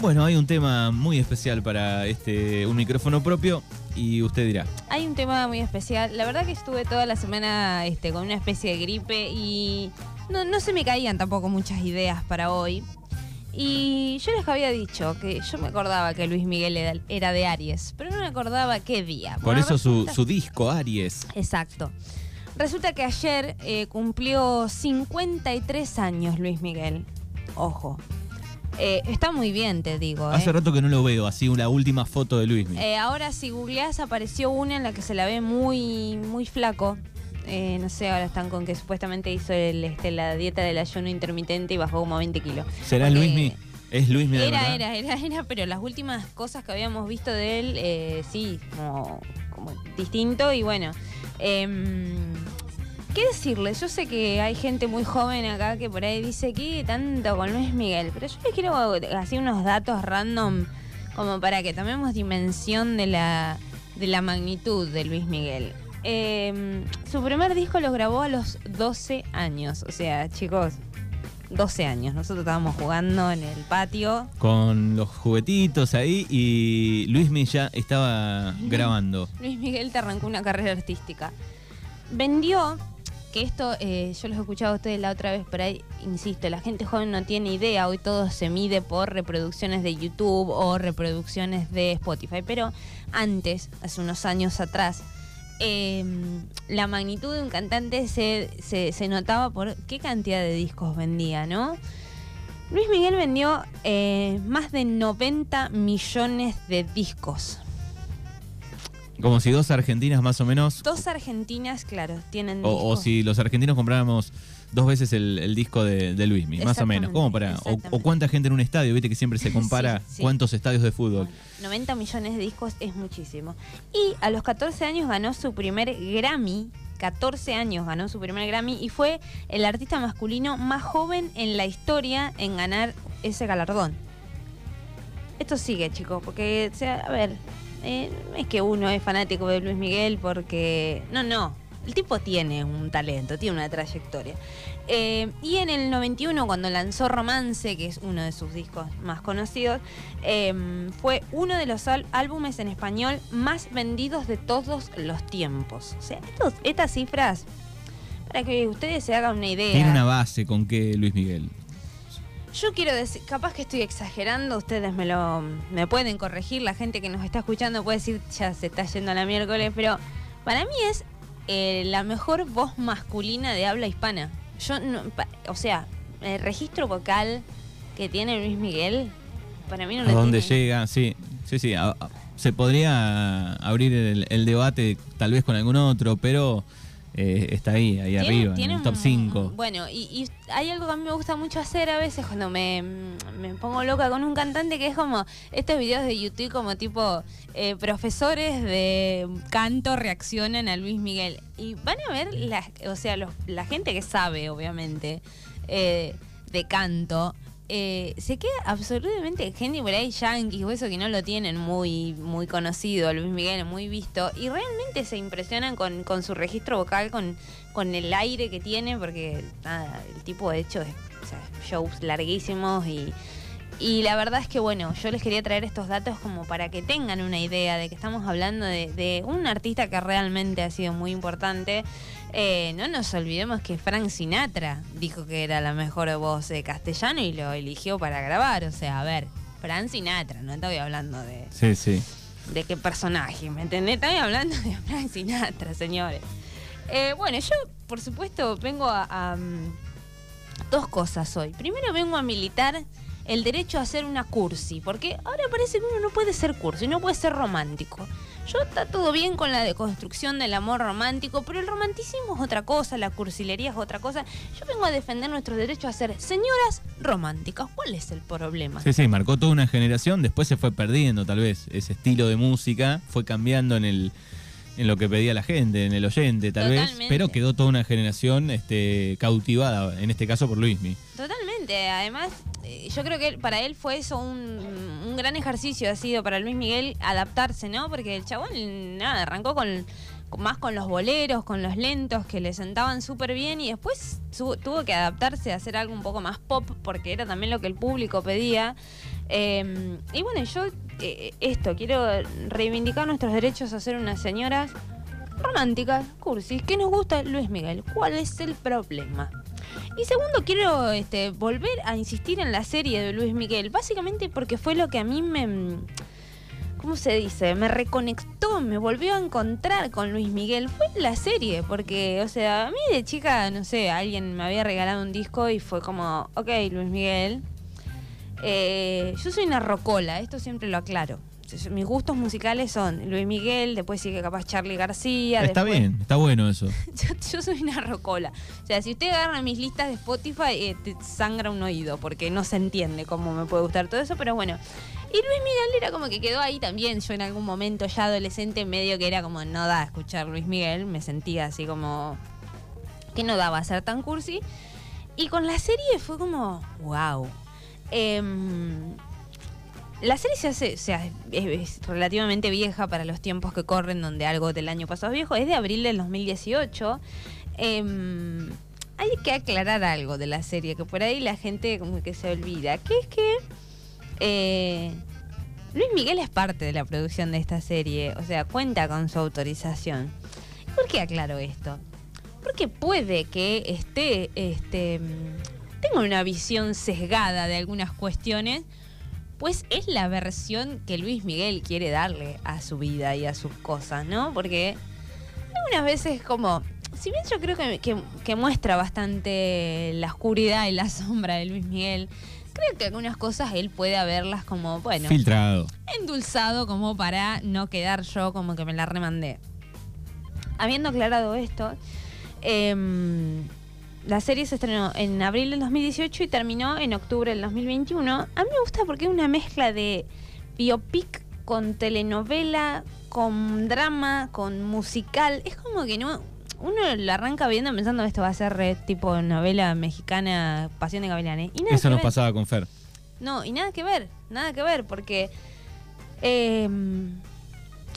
Bueno, hay un tema muy especial para este un micrófono propio y usted dirá. Hay un tema muy especial. La verdad que estuve toda la semana este, con una especie de gripe y no, no se me caían tampoco muchas ideas para hoy. Y yo les había dicho que yo me acordaba que Luis Miguel era, de Aries, pero no me acordaba qué día. Por Bueno, eso su, su disco, Aries. Exacto. Resulta que ayer eh, cumplió 53 años Luis Miguel. Ojo. Eh, está muy bien, te digo. Hace eh. rato que no lo veo, así una última foto de Luis. Eh, ahora si googleás apareció una en la que se la ve muy, muy flaco. Eh, no sé, ahora están con que supuestamente hizo el, este, la dieta del ayuno intermitente y bajó como 20 kilos. ¿Será Porque Luismi? ¿Es Luismi de Era, verdad? era, era, era, pero las últimas cosas que habíamos visto de él, sí, como, como distinto y bueno. ¿Qué decirles? Yo sé que hay gente muy joven acá que por ahí dice que tanto con Luis Miguel, pero yo les quiero así unos datos random como para que tomemos dimensión de la, de la magnitud de Luis Miguel. Em, su primer disco lo grabó a los 12 años, o sea, chicos, 12 años. Nosotros estábamos jugando en el patio. Con los juguetitos ahí y Luismi ya estaba grabando. Luis Miguel te arrancó una carrera artística. Vendió, que esto eh, yo los he escuchado a ustedes la otra vez, pero ahí, insisto, la gente joven no tiene idea, hoy todo se mide por reproducciones de YouTube o reproducciones de Spotify, pero antes, hace unos años atrás, eh, la magnitud de un cantante se, se- se notaba por qué cantidad de discos vendía, ¿no? Luis Miguel vendió eh, más de 90 millones de discos. Como si dos argentinas más o menos. Dos argentinas, claro, tienen O, o si los argentinos compráramos dos veces el, el disco de, de Luismi, más o menos. ¿Cómo para? O, cuánta gente en un estadio, viste que siempre se compara Sí, sí. cuántos estadios de fútbol. Bueno, 90 millones de discos es muchísimo. Y a los 14 años ganó su primer Grammy. 14 años ganó su primer Grammy y fue el artista masculino más joven en la historia en ganar ese galardón. Esto sigue, chicos, porque, o sea, a ver, eh, es que uno es fanático de Luis Miguel porque... No, no. El tipo tiene un talento, tiene una trayectoria. Eh, y en el 91, cuando lanzó Romance, que es uno de sus discos más conocidos, eh, fue uno de los álbumes en español más vendidos de todos los tiempos. O sea, estos- estas cifras, para que ustedes se hagan una idea. Tiene una base con que Luis Miguel. Yo quiero decir, capaz que estoy exagerando, ustedes me lo me pueden corregir, la gente que nos está escuchando puede decir ya se está yendo a la miércoles, pero para mí es eh, la mejor voz masculina de habla hispana. Yo no, pa- o sea, el registro vocal que tiene Luis Miguel, para mí no lo dónde tiene. llega, sí, sí, sí. a- a- se podría abrir el, el debate tal vez con algún otro, pero eh, está ahí, ahí arriba, en el top un- 5. Bueno, y, y hay algo que a mí me gusta mucho hacer a veces cuando me, me pongo loca con un cantante que es como estos videos de YouTube como tipo eh, profesores de canto reaccionan a Luis Miguel. Y van a ver, la, o sea, los- la gente que sabe, obviamente, eh, de canto. Eh, se queda absolutamente gente por ahí yankees o eso que no lo tienen muy muy conocido Luis Miguel muy visto y realmente se impresionan con, con su registro vocal con, con el aire que tiene porque nada el tipo de hecho es o sea, shows larguísimos y y la verdad es que bueno yo les quería traer estos datos como para que tengan una idea de que estamos hablando de, de un artista que realmente ha sido muy importante eh, no nos olvidemos que Frank Sinatra dijo que era la mejor voz de castellano y lo eligió para grabar. O sea, a ver, Frank Sinatra, no estoy hablando de, Sí, sí. de qué personaje, ¿me entendés? Estoy hablando de Frank Sinatra, señores. Eh, bueno, yo, por supuesto, vengo a, a, mm, dos cosas hoy. Primero vengo a militar el derecho a hacer una cursi, porque ahora parece que uno no puede ser cursi, no puede ser romántico. Yo está todo bien con la deconstrucción del amor romántico, pero el romanticismo es otra cosa, la cursilería es otra cosa. Yo vengo a defender nuestros derechos a ser señoras románticas. ¿Cuál es el problema? Sí, sí, marcó toda una generación, después se fue perdiendo tal vez ese estilo de música, fue cambiando en el en lo que pedía la gente, en el oyente tal vez, pero quedó toda una generación este, cautivada, en este caso por Luismi. Totalmente, además yo creo que para él fue eso un, un gran ejercicio, ha sido para Luis Miguel adaptarse, ¿no? Porque el chabón, nada, arrancó con, más con los boleros, con los lentos que le sentaban súper bien y después su- tuvo que adaptarse a hacer algo un poco más pop porque era también lo que el público pedía. Eh, y bueno, yo eh, esto, quiero reivindicar nuestros derechos a ser unas señoras románticas, cursis, que nos gusta Luis Miguel. ¿Cuál es el problema? Y segundo, quiero este, volver a insistir en la serie de Luis Miguel, básicamente porque fue lo que a mí me... ¿Cómo se dice? Me reconectó, me volvió a encontrar con Luis Miguel. Fue la serie, porque, o sea, a mí de chica, no sé, alguien me había regalado un disco y fue como, ok, Luis Miguel. Eh, yo soy una rocola, esto siempre lo aclaro mis gustos musicales son Luis Miguel, después sigue capaz Charlie García. Está bien, está bueno eso. yo, soy una rocola. O sea, si usted agarra mis listas de Spotify, eh, te sangra un oído, porque no se entiende cómo me puede gustar todo eso, pero bueno. Y Luis Miguel era como que quedó ahí también. Yo en algún momento ya adolescente, medio que era como no da a escuchar Luis Miguel, me sentía así como que no daba a ser tan cursi. Y con la serie fue como, wow. Eh, la serie se hace, o sea, es, relativamente vieja para los tiempos que corren, donde algo del año pasado es viejo. Es de abril del 2018. Em, hay que aclarar algo de la serie, que por ahí la gente como que se olvida, que es que eh, Luis Miguel es parte de la producción de esta serie, o sea, cuenta con su autorización. ¿Por qué aclaro esto? Porque puede que esté, este, tenga una visión sesgada de algunas cuestiones, pues es la versión que Luis Miguel quiere darle a su vida y a sus cosas, ¿no? Porque algunas veces como, si bien yo creo que, muestra bastante la oscuridad y la sombra de Luis Miguel, creo que algunas cosas él puede haberlas como, bueno, filtrado, endulzado como para no quedar yo como que me la remandé. Habiendo aclarado esto, eh, la serie se estrenó en abril del 2018 y terminó en octubre del 2021. A mí me gusta porque es una mezcla de biopic con telenovela, con drama, con musical. Es como que no. Uno lo arranca viendo pensando que esto va a ser tipo novela mexicana, Pasión de Gavilanes. Y Eso nos pasaba con Fer. No, y nada que ver, nada que ver, porque. Eh,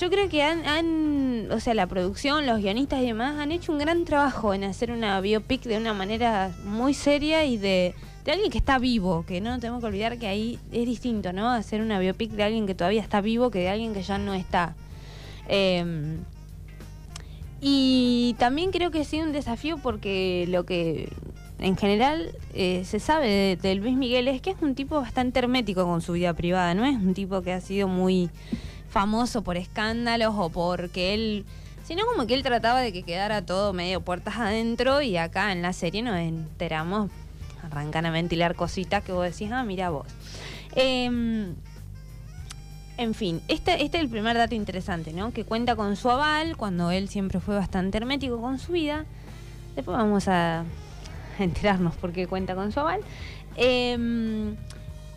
yo creo que han, o sea, la producción, los guionistas y demás han hecho un gran trabajo en hacer una biopic de una manera muy seria y de, alguien que está vivo, que no tenemos que olvidar que ahí es distinto, ¿no? Hacer una biopic de alguien que todavía está vivo que de alguien que ya no está. Em, y también creo que ha sido un desafío porque lo que en general eh, se sabe de, de Luis Miguel es que es un tipo bastante hermético con su vida privada, no es un tipo que ha sido muy famoso por escándalos o porque él sino como que él trataba de que quedara todo medio puertas adentro y acá en la serie nos enteramos, arrancan a ventilar cositas que vos decís, ah, mira vos. Em, en fin, este, este es el primer dato interesante, ¿no? Que cuenta con su aval cuando él siempre fue bastante hermético con su vida. Después vamos a enterarnos por qué cuenta con su aval. Eh,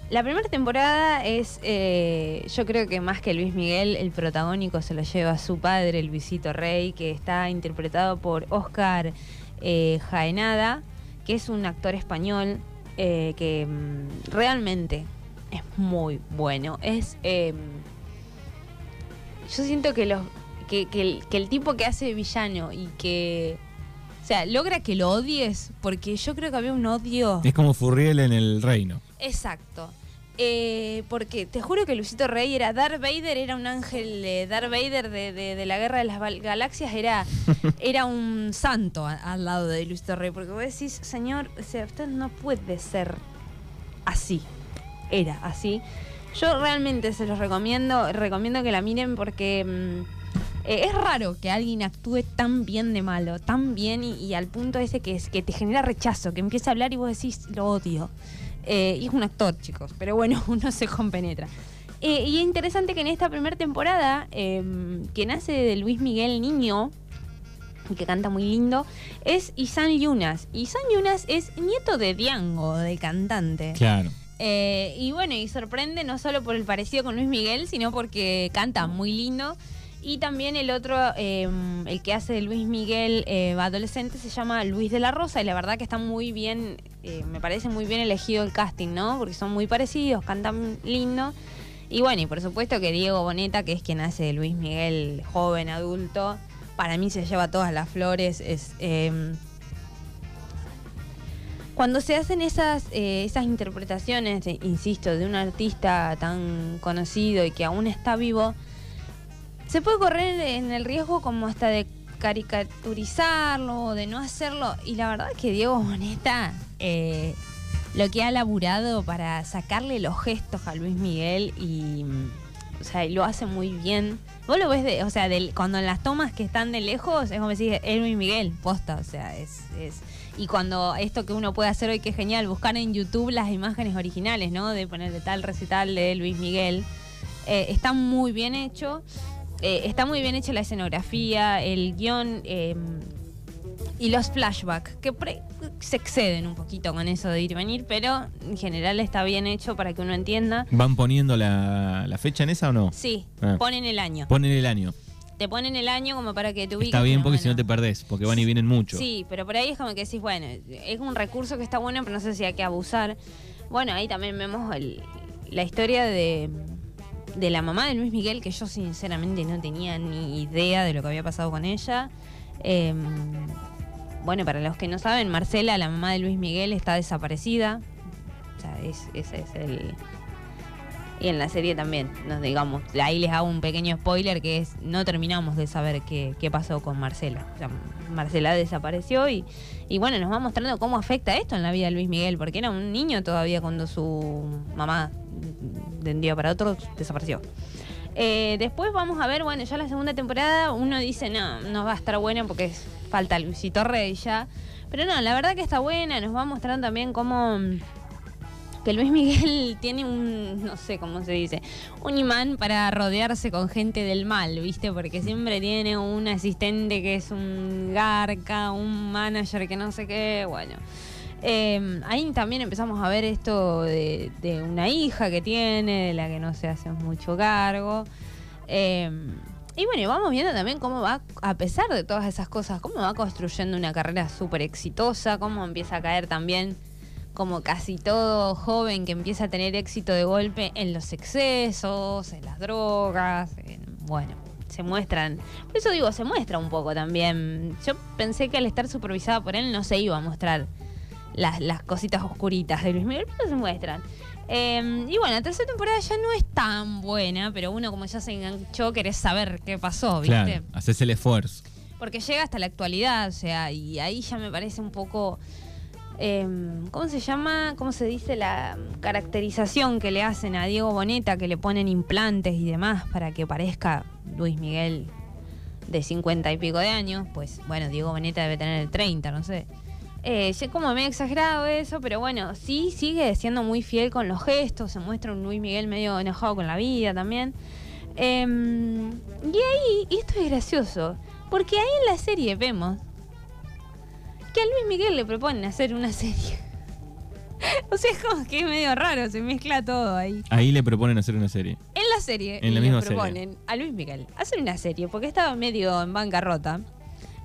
la primera temporada es, eh, yo creo que más que Luis Miguel, el protagónico se lo lleva su padre, el Visito Rey, que está interpretado por Oscar eh, Jaenada, que es un actor español eh, que mm, realmente es muy bueno. Es, em, yo siento que, los, que, el, que el tipo que hace villano y que o sea, logra que lo odies, porque yo creo que había un odio. Es como Furriel en el reino. Exacto. Eh, porque te juro que Luisito Rey era Darth Vader, era un ángel, eh, Darth Vader de, la guerra de las galaxias, era, era un santo al lado de Luisito Rey. Porque vos decís, señor, o sea, usted no puede ser así. Era así. Yo realmente se los recomiendo, recomiendo que la miren porque mm, eh, es raro que alguien actúe tan bien de malo, tan bien y, al punto ese que, es, que te genera rechazo, que empieza a hablar y vos decís, lo odio. Eh, y es un actor, chicos, pero bueno, uno se compenetra. Eh, y es interesante que en esta primera temporada, em, que nace de Luis Miguel Niño, que canta muy lindo, es Isan Yunas. Isan Yunas es nieto de Diango, del cantante. Claro. Eh, y bueno, y sorprende no solo por el parecido con Luis Miguel, sino porque canta muy lindo. Y también el otro, em, el que hace Luis Miguel eh, adolescente, se llama Luis de la Rosa. Y la verdad que está muy bien, eh, me parece muy bien elegido el casting, ¿no? Porque son muy parecidos, cantan lindo. Y bueno, y por supuesto que Diego Boneta, que es quien hace Luis Miguel joven, adulto, para mí se lleva todas las flores. Es, em, cuando se hacen esas, eh, esas interpretaciones, de- insisto, de un artista tan conocido y que aún está vivo, se puede correr en el riesgo como hasta de caricaturizarlo, de no hacerlo. Y la verdad es que Diego Boneta, eh, lo que ha laburado para sacarle los gestos a Luis Miguel y, mm, o sea, y lo hace muy bien. Vos lo ves, de, o sea, del- cuando en las tomas que están de lejos, es como decir, es Luis Miguel, posta, o sea, es, es... Y cuando esto que uno puede hacer hoy, que genial, buscar en YouTube las imágenes originales, ¿no? De ponerle tal recital de Luis Miguel. Eh, está muy bien hecho. Eh, está muy bien hecha la escenografía, el guion eh, y los flashbacks, que se exceden un poquito con eso de ir y venir, pero en general está bien hecho para que uno entienda. ¿Van poniendo la, la fecha en esa o no? Sí, Ah. ponen el año. Ponen el año. Te ponen el año como para que te ubiques. Está bien porque si no te perdés, porque van y vienen mucho. Sí, pero por ahí es como que decís, bueno, es un recurso que está bueno, pero no sé si hay que abusar. Bueno, ahí también vemos el- la historia de, de la mamá de Luis Miguel, que yo sinceramente no tenía ni idea de lo que había pasado con ella. Eh, bueno, para los que no saben, Marcela, la mamá de Luis Miguel, está desaparecida. O sea, es- ese es el... Y en la serie también, nos digamos, ahí les hago un pequeño spoiler que es, no terminamos de saber qué, qué pasó con Marcela. O sea, Marcela desapareció y, y bueno, nos va mostrando cómo afecta esto en la vida de Luis Miguel, porque era un niño todavía cuando su mamá de un día para otro desapareció. Eh, después vamos a ver, bueno, ya la segunda temporada uno dice, no, no va a estar buena porque falta Luisito Rey ya. Pero no, la verdad que está buena, nos va mostrando también cómo que Luis Miguel tiene un, no sé cómo se dice, un imán para rodearse con gente del mal, ¿viste? Porque siempre tiene un asistente que es un garca, un manager que no sé qué, bueno. Eh, ahí también empezamos a ver esto de, una hija que tiene, de la que no se hace mucho cargo. Eh, y bueno, vamos viendo también cómo va, a pesar de todas esas cosas, cómo va construyendo una carrera súper exitosa, cómo empieza a caer también como casi todo joven que empieza a tener éxito de golpe en los excesos, en las drogas, en- bueno, se muestran, por eso digo, se muestra un poco también. Yo pensé que al estar supervisada por él no se iba a mostrar las, las cositas oscuritas de Luis Miguel, pero se muestran. Eh, y bueno, la tercera temporada ya no es tan buena, pero uno como ya se enganchó, querés saber qué pasó, ¿viste? Claro, haces el esfuerzo. Porque llega hasta la actualidad, o sea, y ahí ya me parece un poco. Eh, ¿Cómo se llama? ¿Cómo se dice la caracterización que le hacen a Diego Boneta, que le ponen implantes y demás para que parezca Luis Miguel de 50 y pico de años? Pues bueno, Diego Boneta debe tener 30, no sé. Eh, como me he exagerado eso, pero bueno, sí sigue siendo muy fiel con los gestos, se muestra un Luis Miguel medio enojado con la vida también. Em, y ahí, y esto es gracioso, porque ahí en la serie vemos que a Luis Miguel le proponen hacer una serie. o sea, es como que es medio raro, se mezcla todo ahí. Ahí le proponen hacer una serie. En la serie En la le misma proponen a Luis Miguel hacer una serie porque estaba medio en bancarrota.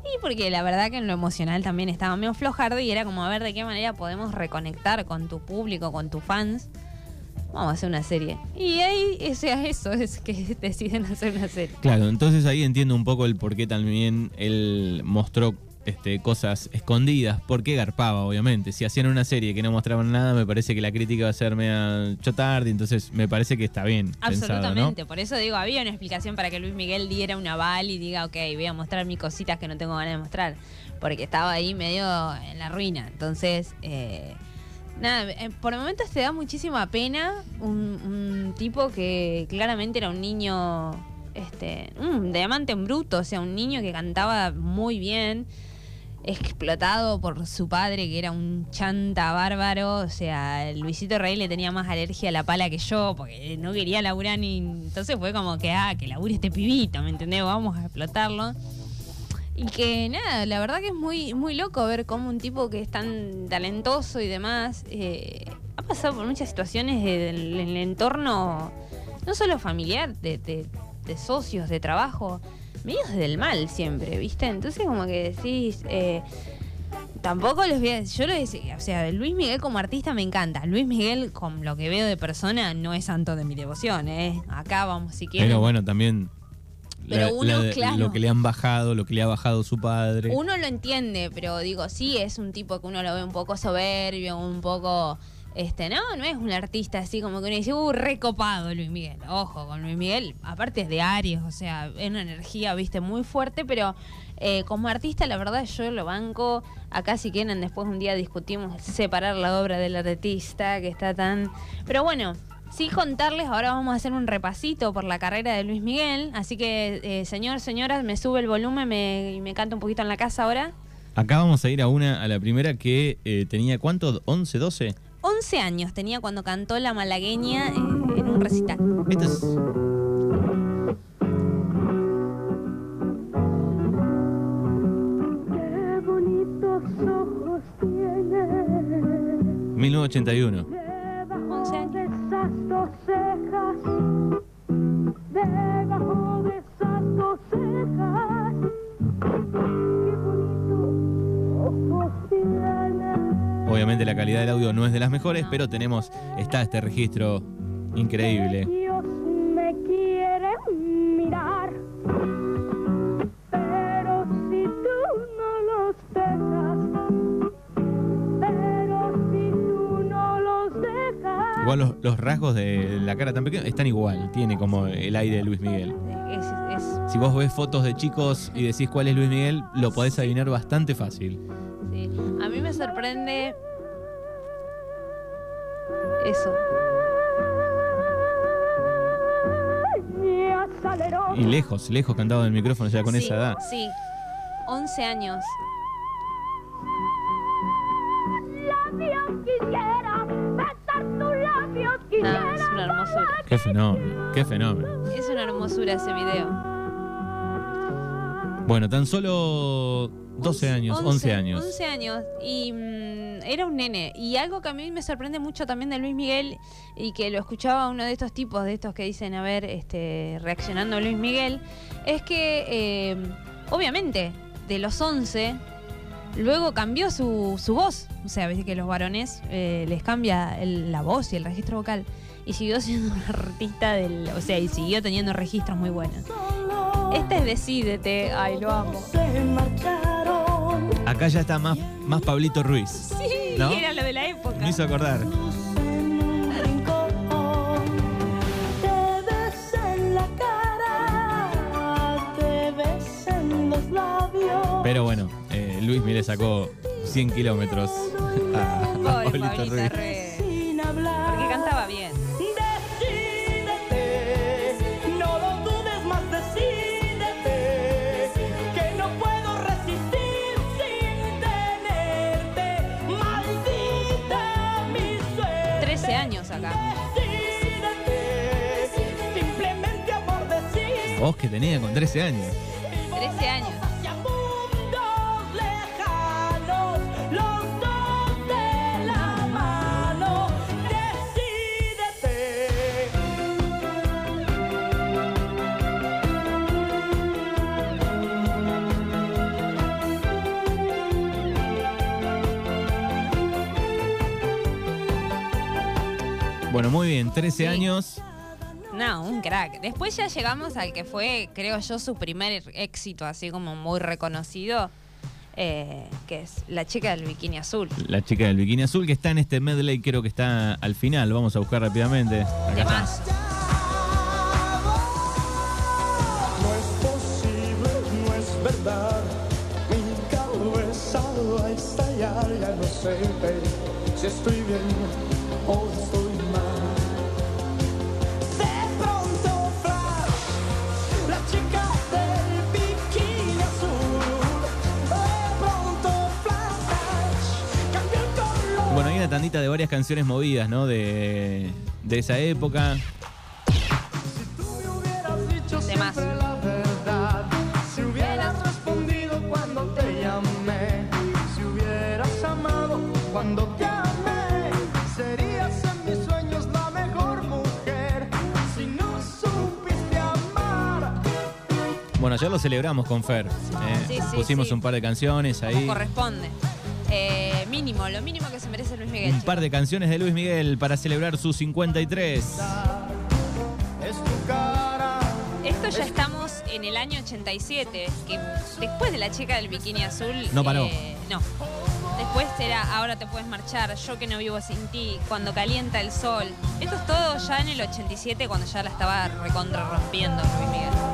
Y porque la verdad que en lo emocional también estaba medio flojardo y era como a ver de qué manera podemos reconectar con tu público, con tus fans. Vamos a hacer una serie. Y ahí, o sea, eso es que deciden hacer una serie. Claro, entonces ahí entiendo un poco el por qué también él mostró este, cosas escondidas. ¿Por qué garpaba, obviamente? Si hacían una serie que no mostraban nada, me parece que la crítica va a ser media chotardi, entonces me parece que está bien. Absolutamente, por eso digo, había una explicación para que Luis Miguel diera un aval y diga, ok, voy a mostrar mis cositas que no tengo ganas de mostrar, porque estaba ahí medio en la ruina. Entonces, eh, nada, eh, por momentos te da muchísima pena un, tipo que claramente era un niño, este, un diamante en bruto, o sea, un niño que cantaba muy bien explotado por su padre, que era un chanta bárbaro. O sea, Luisito Rey le tenía más alergia a la pala que yo, porque no quería laburar ni. Entonces fue como que, ah, que labure este pibito, ¿me entendés? Vamos a explotarlo. Y que nada, la verdad que es muy, muy loco ver cómo un tipo que es tan talentoso y demás eh, ha pasado por muchas situaciones en el entorno, no solo familiar, de- de socios, de trabajo, medios del mal siempre, ¿viste? Entonces como que decís, eh, tampoco les voy a yo lo decía, o sea, Luis Miguel como artista me encanta, Luis Miguel con lo que veo de persona no es santo de mi devoción, ¿eh? Acá vamos, si quieren. Pero bueno, también Pero la- uno, la- claro. lo que le han bajado, lo que le ha bajado su padre. Uno lo entiende, pero digo, sí es un tipo que uno lo ve un poco soberbio, un poco. Este, no, no es un artista así como que uno dice, uh, recopado Luis Miguel. Ojo, con Luis Miguel, aparte es de Aries, o sea, es una energía, viste, muy fuerte, pero eh, como artista, la verdad, yo lo banco. Acá, si quieren, después un día discutimos separar la obra del artista, que está tan. Pero bueno, sí contarles, ahora vamos a hacer un repasito por la carrera de Luis Miguel. Así que, eh, señor, señoras, me sube el volumen me, y me canta un poquito en la casa ahora. Acá vamos a ir a una, a la primera que eh, tenía ¿cuánto? ¿11, 12? 11 años tenía cuando cantó La Malagueña eh, en un recital. Esta es. Qué bonitos ojos tiene 1981. Once debajo años. de esas dos cejas, debajo de esas dos cejas. Obviamente la calidad del audio no es de las mejores, pero tenemos, está este registro increíble. Dios me quiere mirar, pero si tú no los dejas, pero si tú no los dejas. Igual los, los rasgos de la cara tan pequeña están igual, tiene como el aire de Luis Miguel. Es, es- Si vos ves fotos de chicos y decís cuál es Luis Miguel, lo podés adivinar bastante fácil. Sorprende eso. Y lejos, lejos cantado del micrófono ya con Sí, esa edad. Sí, 11 años. No, es una hermosura. Qué fenómeno, qué fenómeno. Es una hermosura ese video. Bueno, tan solo 12 años, 11 años. 11 años. Y mm, era un nene. Y algo que a mí me sorprende mucho también de Luis Miguel y que lo escuchaba uno de estos tipos, de estos que dicen, a ver, este, reaccionando a Luis Miguel, es que eh, obviamente de los 11 luego cambió su, su voz. O sea, ves que los varones eh, les cambia el- la voz y el registro vocal. Y siguió siendo un artista del. O sea, y siguió teniendo registros muy buenos. Este es Decídete. Ay, lo amo. Acá ya está más, más Pablito Ruiz. Sí, ¿No? era lo de la época. Me hizo acordar. Pero bueno, eh, Luis le sacó 100 kilómetros a, a Pablito Ruiz. Ruiz. Sin hablar. Porque cantaba bien. Años acá. Vos que tenía con 13 años. 13 años. Bueno, muy bien, 13 Sí. años. No, un crack. Después ya llegamos al que fue, creo yo, su primer éxito, así como muy reconocido, eh, que es La chica del bikini azul. La chica del bikini azul que está en este medley, creo que está al final. Vamos a buscar rápidamente. Acá más. No es posible, no es verdad. Mi cabeza va a estallar, ya no sé si estoy bien Serías en mis sueños la mejor mujer. Si no supiste amar. Bueno, ayer lo celebramos con Fer. ¿eh? Sí, sí, Pusimos sí. un par de canciones Como ahí. corresponde. Mínimo, lo mínimo que se merece Luis Miguel. Un par de canciones de Luis Miguel para celebrar su 53. Es tu cara. Esto ya estamos en el año 87, que después de la chica del bikini azul. No paró. eh, no. Después era Ahora te puedes marchar, Yo que no vivo sin ti, Cuando calienta el sol. Esto es todo ya en el 87, cuando ya la estaba recontra rompiendo Luis Miguel.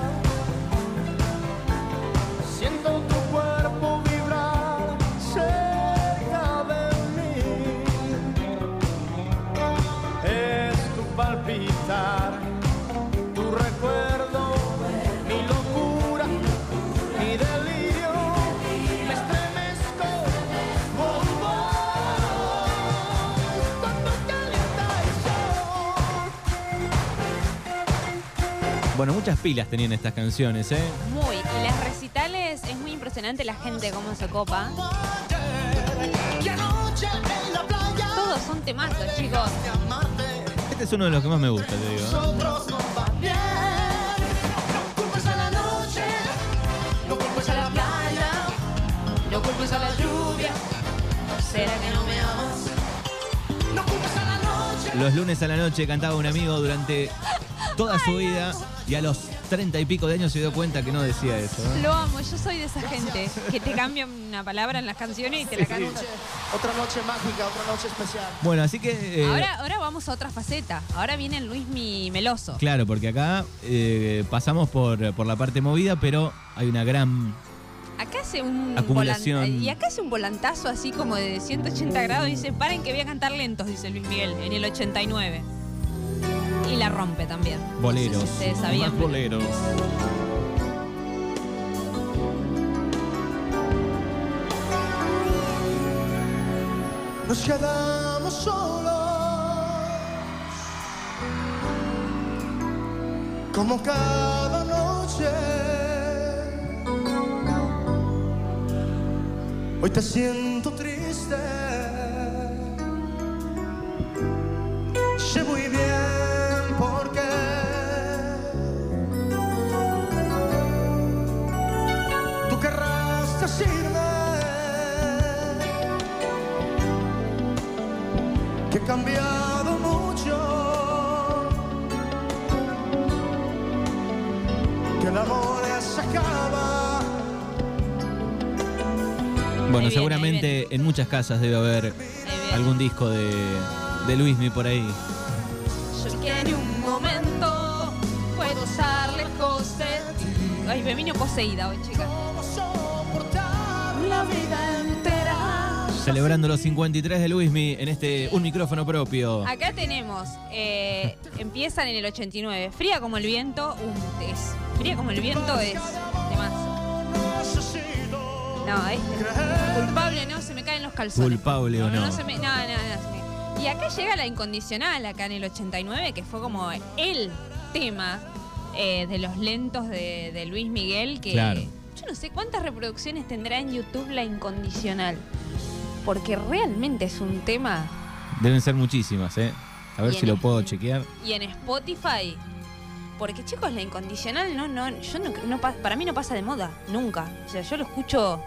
Bueno, muchas pilas tenían estas canciones, ¿eh? Muy. Y las recitales es muy impresionante la gente cómo se copa. Todos son temazos, chicos. Este es uno de los que más me gusta, te digo. ¿eh? La noche, no culpes a la playa, no culpes a la lluvia. ¿Será que no me amas? No culpes a la noche. Los lunes a la noche cantaba un amigo durante toda su vida y a los treinta y pico de años se dio cuenta que no decía eso. ¿eh? Lo amo, yo soy de esa gente que te cambia una palabra en las canciones y te la canta. Otra noche mágica, otra noche especial. Bueno, así que... eh, Ahora, ahora vamos a otra faceta. Ahora viene el Luis Mi Meloso. Claro, porque acá eh, pasamos por, por la parte movida, pero hay una gran... Acá hace un Acumulación. y acá hace un volantazo así como de 180 grados y dice, paren que voy a cantar lentos, dice Luis Miguel, en el 89. Y la rompe también. No sé Boleros. si ustedes sabían. Más boleros. Nos quedamos solos. Como cada noche. Hoy te siento Bueno, seguramente en muchas casas debe haber algún disco de, de Luismi por ahí. Yo que en un momento puedo estar lejos de ti. Ay, me vino poseída hoy, chicas. ¿Cómo soportar la vida entera? Celebrando los 53 de Luismi en este Un micrófono propio. Acá tenemos, eh, empiezan en el 89. Fría como el viento, un es. Fría como el viento es. No, es culpable, no, se me caen los calzones. Culpable o no. se me, no, no, no, se me- Y acá llega la incondicional, acá en el 89, que fue como el tema eh, de los lentos de, de Luis Miguel, que Claro. yo no sé cuántas reproducciones tendrá en YouTube la incondicional. Porque realmente es un tema. Deben ser muchísimas, ¿eh? A ver si lo puedo chequear. Y en Spotify. Porque chicos, la incondicional no, no, yo no, no pa- para mí no pasa de moda, nunca. O sea, yo lo escucho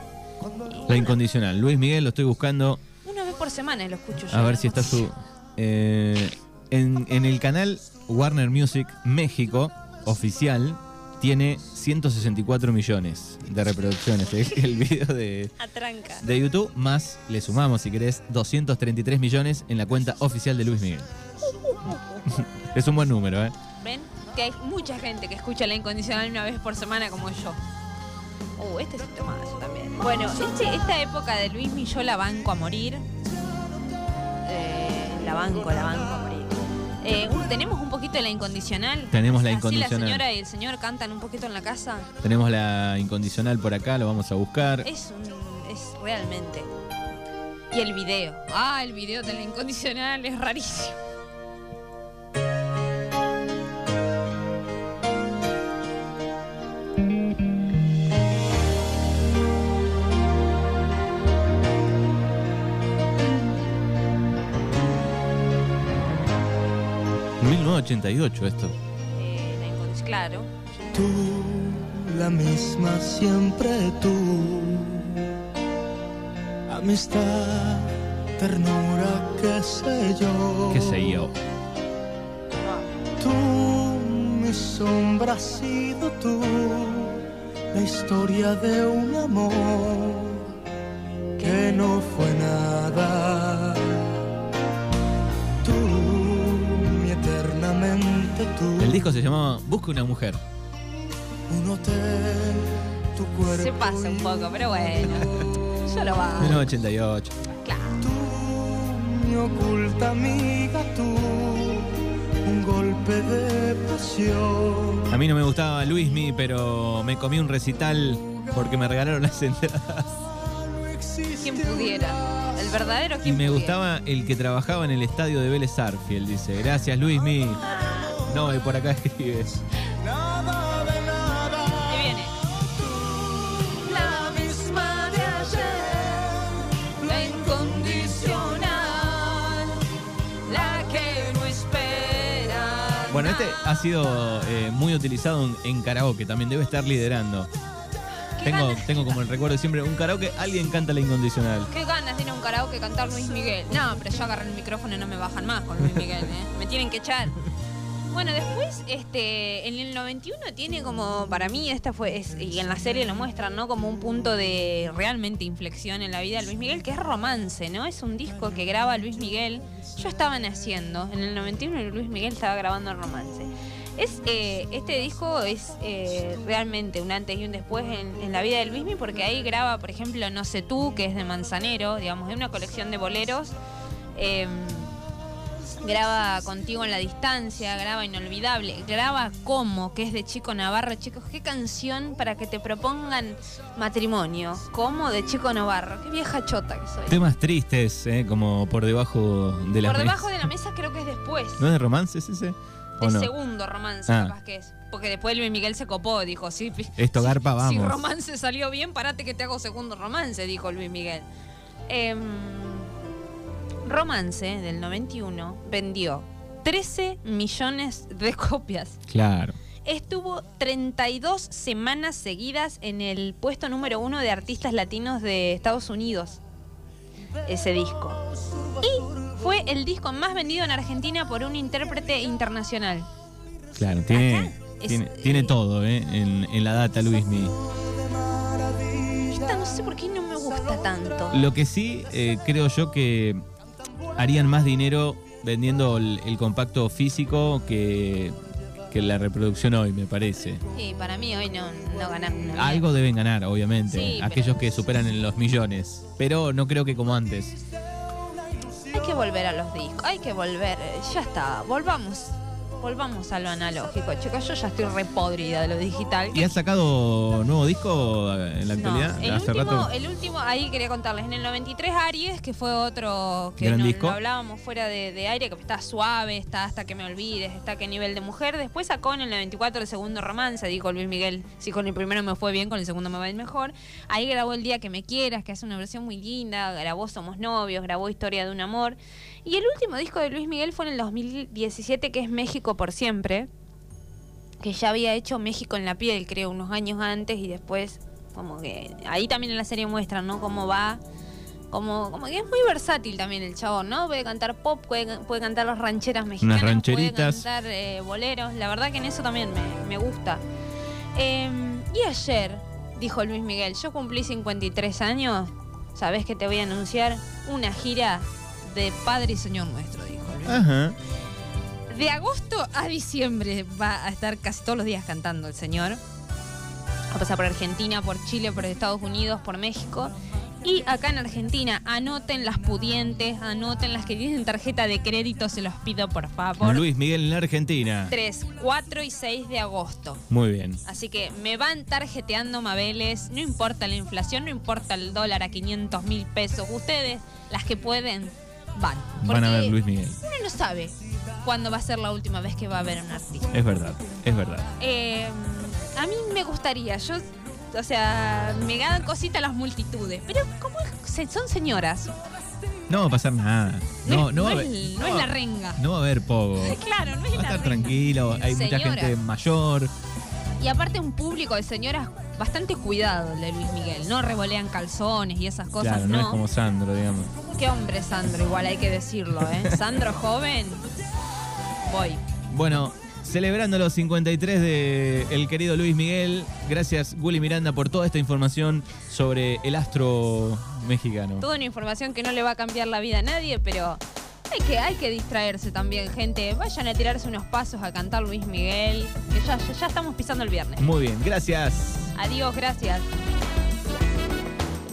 La incondicional. Luis Miguel, lo estoy buscando. una vez por semana, lo escucho yo. A ver si está su. eh, en, en el canal Warner Music México oficial tiene 164 millones de reproducciones. El, el video de, Atranca. de YouTube, más le sumamos, si querés, 233 millones en la cuenta oficial de Luis Miguel. es un buen número, ¿eh? ¿Ven? Que hay mucha gente que escucha la incondicional una vez por semana como yo. Uh, este es un temazo también. Bueno, este- esta época de Luismi yo la banco a morir. Eh, la banco, la banco a morir. Eh, un- Tenemos un poquito de la incondicional. Tenemos la Así incondicional. la señora y el señor cantan un poquito en la casa. Tenemos la incondicional por acá, lo vamos a buscar. Es un. es realmente. Y el video. Ah, el video de la incondicional es rarísimo. 1988 esto. Eh, la. Claro. Tú, la misma siempre tú. Amistad, ternura, qué sé yo. ¿Qué sé yo? Tú, mis sombra has sido tú, la historia de un amor que no fue nada. Tú. El disco se llamaba Busca una mujer. Un hotel, tu cuerpo. Se pasa un y poco, pero bueno. Yo lo hago. 1988. Claro. Tú, mi oculta amiga, tú, un golpe de pasión. A mí no me gustaba Luismi, pero me comí un recital porque me regalaron las entradas. Quien pudiera. El verdadero Y quien me pudiera. gustaba el que trabajaba en el estadio de Vélez Arfield, dice. Gracias, Luismi. No, y por acá escribes. Nada de nada. Ahí viene. La misma de ayer, la incondicional, la que no espera. Bueno, este ha sido eh, muy utilizado en, en karaoke, también debe estar liderando. Tengo, tengo como el recuerdo siempre, un karaoke, alguien canta la incondicional. Qué ganas de ir a un karaoke cantar Luis Miguel. No, pero yo agarré el micrófono y no me bajan más con Luis Miguel, ¿eh? Me tienen que echar. Bueno, después, este, en el 91 tiene como, para mí, esta fue, es- y en la serie lo muestran, ¿no? Como un punto de realmente inflexión en la vida de Luis Miguel, que es romance, ¿no? Es un disco que graba Luis Miguel. Yo estaba naciendo, en el 91 Luis Miguel estaba grabando romance. Es, eh, este disco es eh, realmente un antes y un después en, la vida de Luismi porque ahí graba, por ejemplo, No sé tú, que es de Manzanero, digamos, de una colección de boleros. Eh, graba Contigo en la distancia, graba Inolvidable, graba Como, que es de Chico Navarro. Chicos, qué canción para que te propongan matrimonio. Como de Chico Navarro. Qué vieja chota que soy. Temas tristes, eh, como por debajo de la Por mesa. debajo de la mesa creo que es después. ¿No es de romances ese? ¿O de no? segundo romance, Ah. capaz que es. Porque después Luis Miguel se copó, dijo, sí, Esto si- garpa, Si vamos. romance salió bien, parate que te hago segundo romance, dijo Luis Miguel. Em, romance del 91 vendió 13 millones de copias. Claro. Estuvo 32 semanas seguidas en el puesto número uno de artistas latinos de Estados Unidos. Ese disco. Y fue el disco más vendido en Argentina por un intérprete internacional. Claro, tiene, es- tiene, tiene todo, ¿eh? En, en la data, Luismi. Esta no sé por qué no me gusta tanto. Lo que sí, eh, creo yo que harían más dinero vendiendo el, el compacto físico que, que la reproducción hoy, me parece. Sí, para mí hoy no, no mierda. Algo deben ganar, obviamente, Sí, pero- aquellos que superan en los millones. Pero no creo que como antes. Hay que volver a los discos, hay que volver. eh, Ya está, volvamos. Volvamos a lo analógico, chicos. Yo ya estoy re podrida de lo digital. ¿Y has sacado nuevo disco eh, en la No, actualidad? el, Hace último, rato. el último, ahí quería contarles, en el 93 Aries, que fue otro que no, disco. lo hablábamos fuera de, de aire, que está suave, está hasta que me olvides, está qué nivel de mujer. Después sacó en el 94 el segundo romance, dijo Luis Miguel, si con el primero me fue bien, con el segundo me va a ir mejor. Ahí grabó El Día que me quieras, que hace una versión muy linda, grabó Somos Novios, grabó Historia de un Amor. Y el último disco de Luis Miguel fue en el 2017, que es México por siempre que ya había hecho México en la piel, creo, unos años antes y después, como que ahí también en la serie muestran, ¿no? Cómo va, como, como que es muy versátil también el chabón, ¿no? Puede cantar pop, puede, puede cantar las rancheras mexicanas, rancheritas. puede cantar eh, boleros, la verdad que en eso también me, me gusta. Eh, y ayer, dijo Luis Miguel, yo cumplí 53 años, ¿sabés que te voy a anunciar? Una gira de Padre y Señor Nuestro, dijo Luis Ajá. de agosto a diciembre va a estar casi todos los días cantando el señor. Va a pasar por Argentina, por Chile, por Estados Unidos, por México. Y acá en Argentina, anoten las pudientes, anoten las que tienen tarjeta de crédito, se los pido por favor. Luis Miguel en la Argentina. 3, 4 y 6 de agosto. Muy bien. Así que me van tarjeteando Mabeles, no importa la inflación, no importa el dólar a 500 mil pesos. Ustedes, las que pueden, van. Van a ver Luis Miguel. uno no sabe cuándo va a ser la última vez que va a ver a un artista. Es verdad, es verdad. Eh, a mí me gustaría, yo, o sea, me dan cositas las multitudes, pero como son señoras, No va a pasar nada. no, No, es- no, va no haber- es, no no es la renga. No va a haber poco. Claro, no es Va a la estar renga. tranquilo, hay mucha gente mayor. Y aparte un público de señoras bastante cuidado el de Luis Miguel, no revolean calzones y esas cosas, Claro, no, no. es como Sandro, digamos. Qué hombre Sandro, igual hay que decirlo, ¿eh? Sandro joven, voy. Bueno, celebrando los 53 de el querido Luis Miguel. Gracias, Gully Miranda, por toda esta información sobre el astro mexicano. Toda una información que no le va a cambiar la vida a nadie, pero hay que, hay que distraerse también, gente. Vayan a tirarse unos pasos a cantar Luis Miguel, que ya, ya, ya estamos pisando el viernes. Muy bien, gracias. Adiós, gracias.